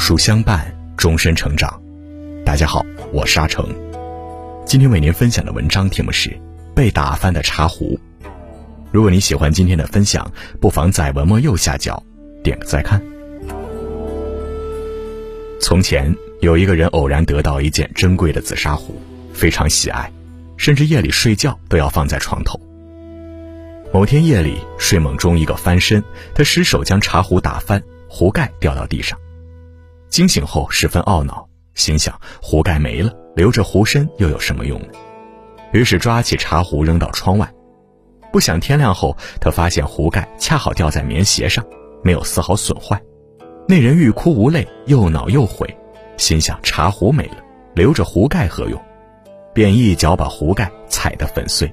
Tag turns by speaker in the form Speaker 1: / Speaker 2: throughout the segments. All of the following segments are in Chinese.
Speaker 1: 书相伴，终身成长。大家好，我是阿成。今天为您分享的文章题目是《被打翻的茶壶》。如果你喜欢今天的分享，不妨在文末右下角点个再看。从前有一个人偶然得到一件珍贵的紫砂壶，非常喜爱，甚至夜里睡觉都要放在床头。某天夜里睡梦中，一个翻身，他失手将茶壶打翻，壶盖掉到地上。惊醒后十分懊恼，心想壶盖没了，留着壶身又有什么用呢？于是抓起茶壶扔到窗外。不想天亮后，他发现壶盖恰好掉在棉鞋上，没有丝毫损坏。那人欲哭无泪，又恼又悔，心想茶壶没了，留着壶盖何用？便一脚把壶盖踩得粉碎。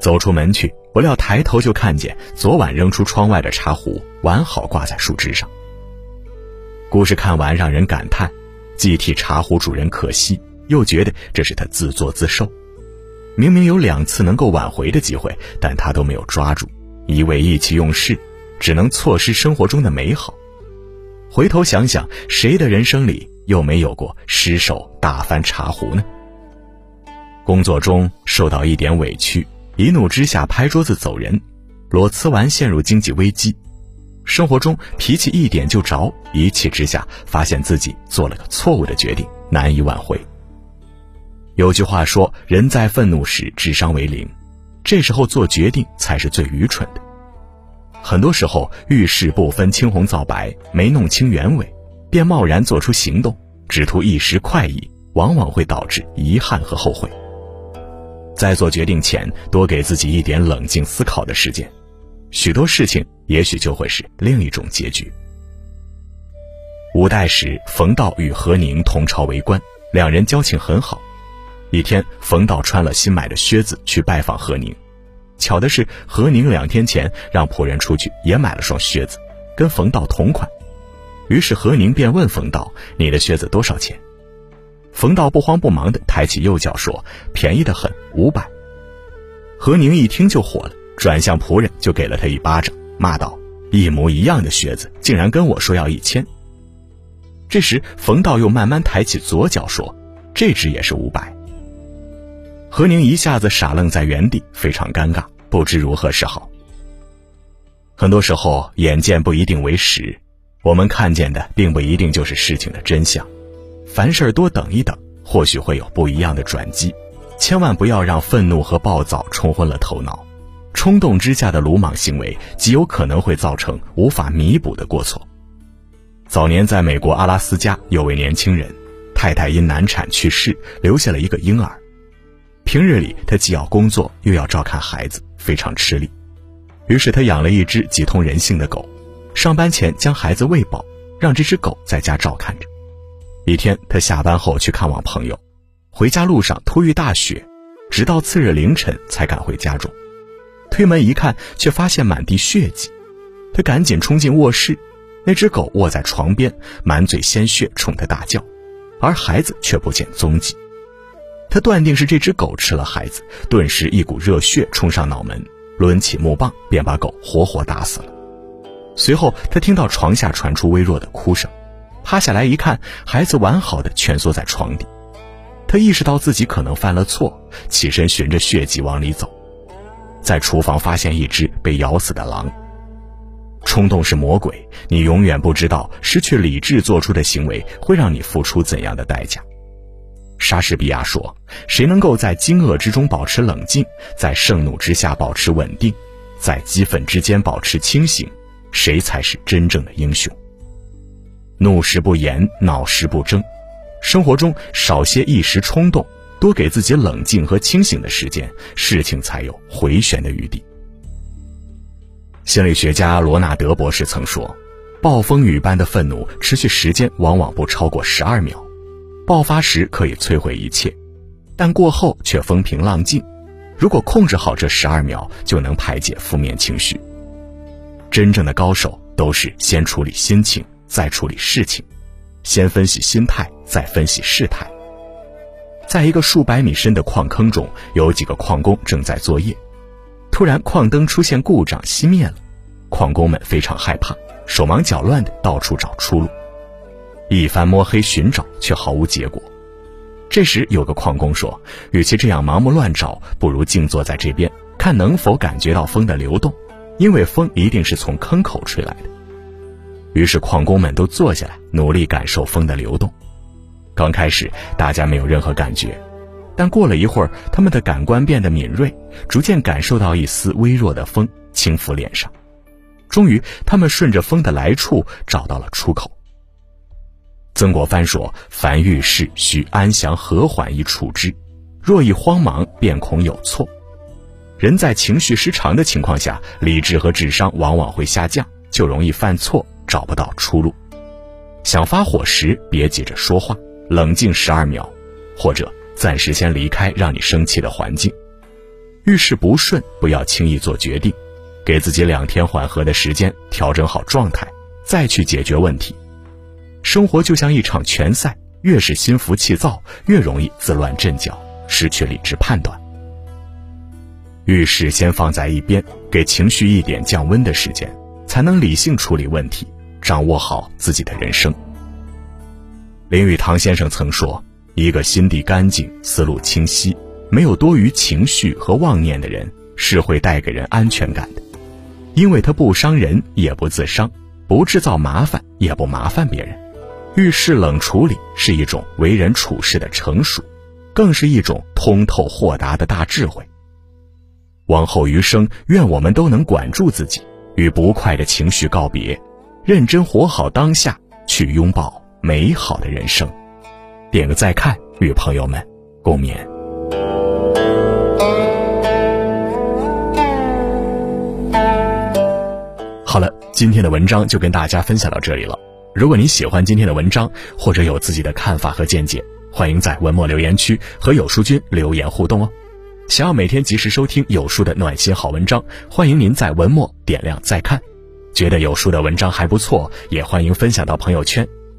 Speaker 1: 走出门去，不料抬头就看见昨晚扔出窗外的茶壶完好挂在树枝上。故事看完，让人感叹，既替茶壶主人可惜，又觉得这是他自作自受。明明有两次能够挽回的机会，但他都没有抓住，一味意气用事，只能错失生活中的美好。回头想想，谁的人生里又没有过失手打翻茶壶呢？工作中受到一点委屈，一怒之下拍桌子走人，裸辞完陷入经济危机；生活中脾气一点就着，一气之下发现自己做了个错误的决定，难以挽回。有句话说：“人在愤怒时智商为零，这时候做决定才是最愚蠢的。”很多时候遇事不分青红皂白，没弄清原委，便贸然做出行动，只图一时快意，往往会导致遗憾和后悔。在做决定前，多给自己一点冷静思考的时间，许多事情也许就会是另一种结局。五代时，冯道与何宁同朝为官，两人交情很好。一天，冯道穿了新买的靴子去拜访何宁，巧的是，何宁两天前让仆人出去也买了双靴子，跟冯道同款。于是何宁便问冯道：“你的靴子多少钱？”冯道不慌不忙地抬起右脚说：“便宜的很，五百。”何宁一听就火了，转向仆人就给了他一巴掌，骂道：“一模一样的靴子，竟然跟我说要一千！”这时冯道又慢慢抬起左脚说：“这只也是五百。”何宁一下子傻愣在原地，非常尴尬，不知如何是好。很多时候，眼见不一定为实，我们看见的并不一定就是事情的真相。凡事多等一等，或许会有不一样的转机。千万不要让愤怒和暴躁冲昏了头脑，冲动之下的鲁莽行为极有可能会造成无法弥补的过错。早年在美国阿拉斯加，有位年轻人，太太因难产去世，留下了一个婴儿。平日里，他既要工作又要照看孩子，非常吃力。于是他养了一只极通人性的狗，上班前将孩子喂饱，让这只狗在家照看着。一天，他下班后去看望朋友，回家路上突遇大雪，直到次日凌晨才赶回家中。推门一看，却发现满地血迹。他赶紧冲进卧室，那只狗卧在床边，满嘴鲜血，冲他大叫，而孩子却不见踪迹。他断定是这只狗吃了孩子，顿时一股热血冲上脑门，抡起木棒便把狗活活打死了。随后，他听到床下传出微弱的哭声，趴下来一看，孩子完好的蜷缩在床底。他意识到自己可能犯了错，起身循着血迹往里走，在厨房发现一只被咬死的狼。冲动是魔鬼，你永远不知道失去理智做出的行为会让你付出怎样的代价。莎士比亚说：“谁能够在惊愕之中保持冷静，在盛怒之下保持稳定，在激愤之间保持清醒，谁才是真正的英雄。”怒时不言，恼时不争，生活中少些一时冲动，多给自己冷静和清醒的时间，事情才有回旋的余地。心理学家罗纳德博士曾说：“暴风雨般的愤怒持续时间往往不超过十二秒。”爆发时可以摧毁一切，但过后却风平浪静。如果控制好这十二秒，就能排解负面情绪。真正的高手都是先处理心情，再处理事情；先分析心态，再分析事态。在一个数百米深的矿坑中，有几个矿工正在作业，突然矿灯出现故障，熄灭了。矿工们非常害怕，手忙脚乱地到处找出路。一番摸黑寻找却毫无结果。这时有个矿工说：“与其这样盲目乱找，不如静坐在这边，看能否感觉到风的流动，因为风一定是从坑口吹来的。”于是矿工们都坐下来，努力感受风的流动。刚开始大家没有任何感觉，但过了一会儿，他们的感官变得敏锐，逐渐感受到一丝微弱的风轻拂脸上。终于，他们顺着风的来处找到了出口。曾国藩说：“凡遇事，须安详和缓以处之；若一慌忙，便恐有错。人在情绪失常的情况下，理智和智商往往会下降，就容易犯错，找不到出路。想发火时，别急着说话，冷静十二秒，或者暂时先离开让你生气的环境。遇事不顺，不要轻易做决定，给自己两天缓和的时间，调整好状态，再去解决问题。”生活就像一场拳赛，越是心浮气躁，越容易自乱阵脚，失去理智判断。遇事先放在一边，给情绪一点降温的时间，才能理性处理问题，掌握好自己的人生。林语堂先生曾说：“一个心地干净、思路清晰、没有多余情绪和妄念的人，是会带给人安全感的，因为他不伤人，也不自伤，不制造麻烦，也不麻烦别人。”遇事冷处理是一种为人处事的成熟，更是一种通透豁达的大智慧。往后余生，愿我们都能管住自己，与不快的情绪告别，认真活好当下，去拥抱美好的人生。点个再看，与朋友们共勉。好了，今天的文章就跟大家分享到这里了。如果你喜欢今天的文章，或者有自己的看法和见解，欢迎在文末留言区和有书君留言互动哦。想要每天及时收听有书的暖心好文章，欢迎您在文末点亮再看。觉得有书的文章还不错，也欢迎分享到朋友圈，